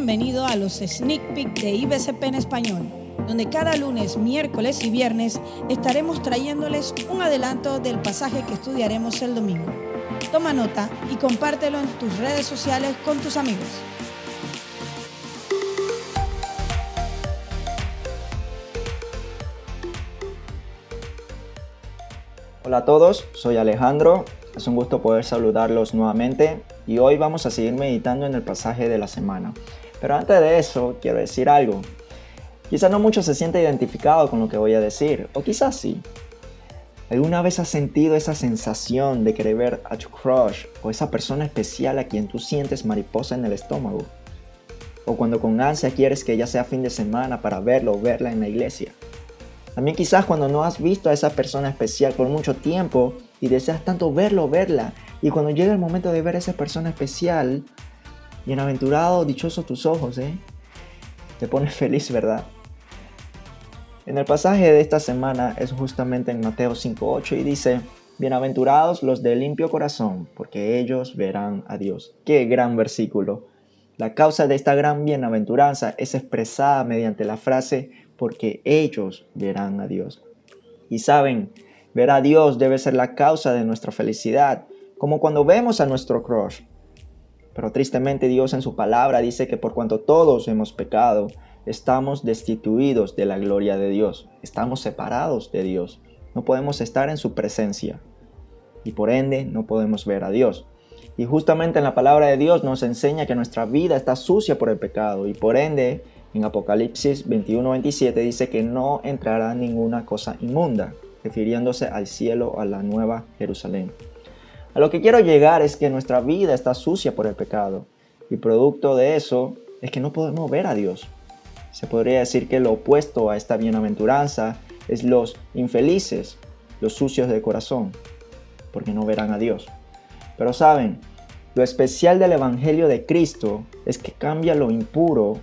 bienvenido a los Sneak Peek de IBCP en español, donde cada lunes, miércoles y viernes estaremos trayéndoles un adelanto del pasaje que estudiaremos el domingo. Toma nota y compártelo en tus redes sociales con tus amigos. Hola a todos, soy Alejandro, es un gusto poder saludarlos nuevamente y hoy vamos a seguir meditando en el pasaje de la semana. Pero antes de eso, quiero decir algo. Quizás no mucho se siente identificado con lo que voy a decir, o quizás sí. ¿Alguna vez has sentido esa sensación de querer ver a tu crush o esa persona especial a quien tú sientes mariposa en el estómago? O cuando con ansia quieres que ya sea fin de semana para verlo o verla en la iglesia. También quizás cuando no has visto a esa persona especial por mucho tiempo y deseas tanto verlo o verla. Y cuando llega el momento de ver a esa persona especial, bienaventurado, dichoso tus ojos, ¿eh? Te pones feliz, ¿verdad? En el pasaje de esta semana es justamente en Mateo 5.8 y dice, Bienaventurados los de limpio corazón, porque ellos verán a Dios. Qué gran versículo. La causa de esta gran bienaventuranza es expresada mediante la frase, porque ellos verán a Dios. Y saben, ver a Dios debe ser la causa de nuestra felicidad, como cuando vemos a nuestro crush. Pero tristemente Dios en su palabra dice que por cuanto todos hemos pecado, estamos destituidos de la gloria de Dios, estamos separados de Dios, no podemos estar en su presencia y por ende no podemos ver a Dios. Y justamente en la palabra de Dios nos enseña que nuestra vida está sucia por el pecado y por ende en Apocalipsis 21-27 dice que no entrará ninguna cosa inmunda, refiriéndose al cielo, a la nueva Jerusalén. A lo que quiero llegar es que nuestra vida está sucia por el pecado y producto de eso es que no podemos ver a Dios. Se podría decir que lo opuesto a esta bienaventuranza es los infelices, los sucios de corazón, porque no verán a Dios. Pero saben, lo especial del Evangelio de Cristo es que cambia lo impuro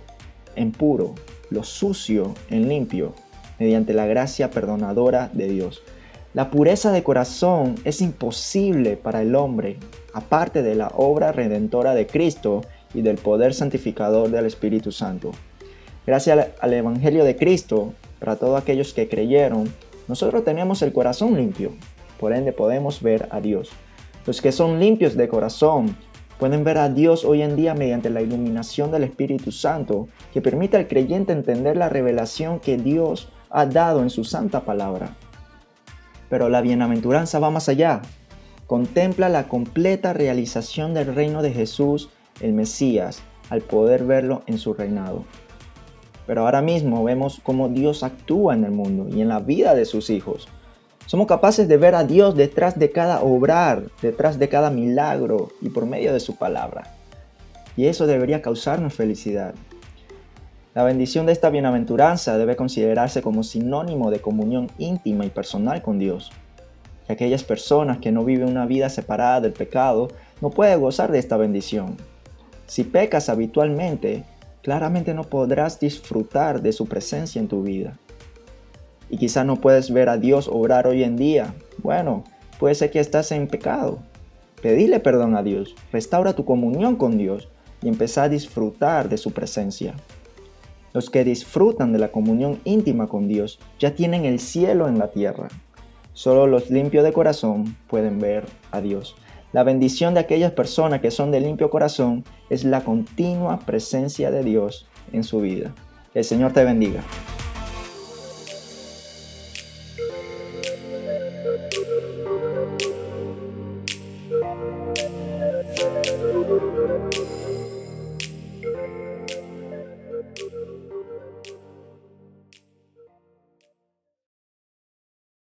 en puro, lo sucio en limpio, mediante la gracia perdonadora de Dios. La pureza de corazón es imposible para el hombre, aparte de la obra redentora de Cristo y del poder santificador del Espíritu Santo. Gracias al Evangelio de Cristo, para todos aquellos que creyeron, nosotros tenemos el corazón limpio, por ende podemos ver a Dios. Los que son limpios de corazón pueden ver a Dios hoy en día mediante la iluminación del Espíritu Santo, que permite al creyente entender la revelación que Dios ha dado en su santa palabra. Pero la bienaventuranza va más allá. Contempla la completa realización del reino de Jesús, el Mesías, al poder verlo en su reinado. Pero ahora mismo vemos cómo Dios actúa en el mundo y en la vida de sus hijos. Somos capaces de ver a Dios detrás de cada obrar, detrás de cada milagro y por medio de su palabra. Y eso debería causarnos felicidad. La bendición de esta bienaventuranza debe considerarse como sinónimo de comunión íntima y personal con Dios. Y aquellas personas que no viven una vida separada del pecado no pueden gozar de esta bendición. Si pecas habitualmente, claramente no podrás disfrutar de su presencia en tu vida y quizá no puedes ver a Dios obrar hoy en día. Bueno, puede ser que estás en pecado. Pedile perdón a Dios, restaura tu comunión con Dios y empieza a disfrutar de su presencia. Los que disfrutan de la comunión íntima con Dios ya tienen el cielo en la tierra. Solo los limpios de corazón pueden ver a Dios. La bendición de aquellas personas que son de limpio corazón es la continua presencia de Dios en su vida. El Señor te bendiga.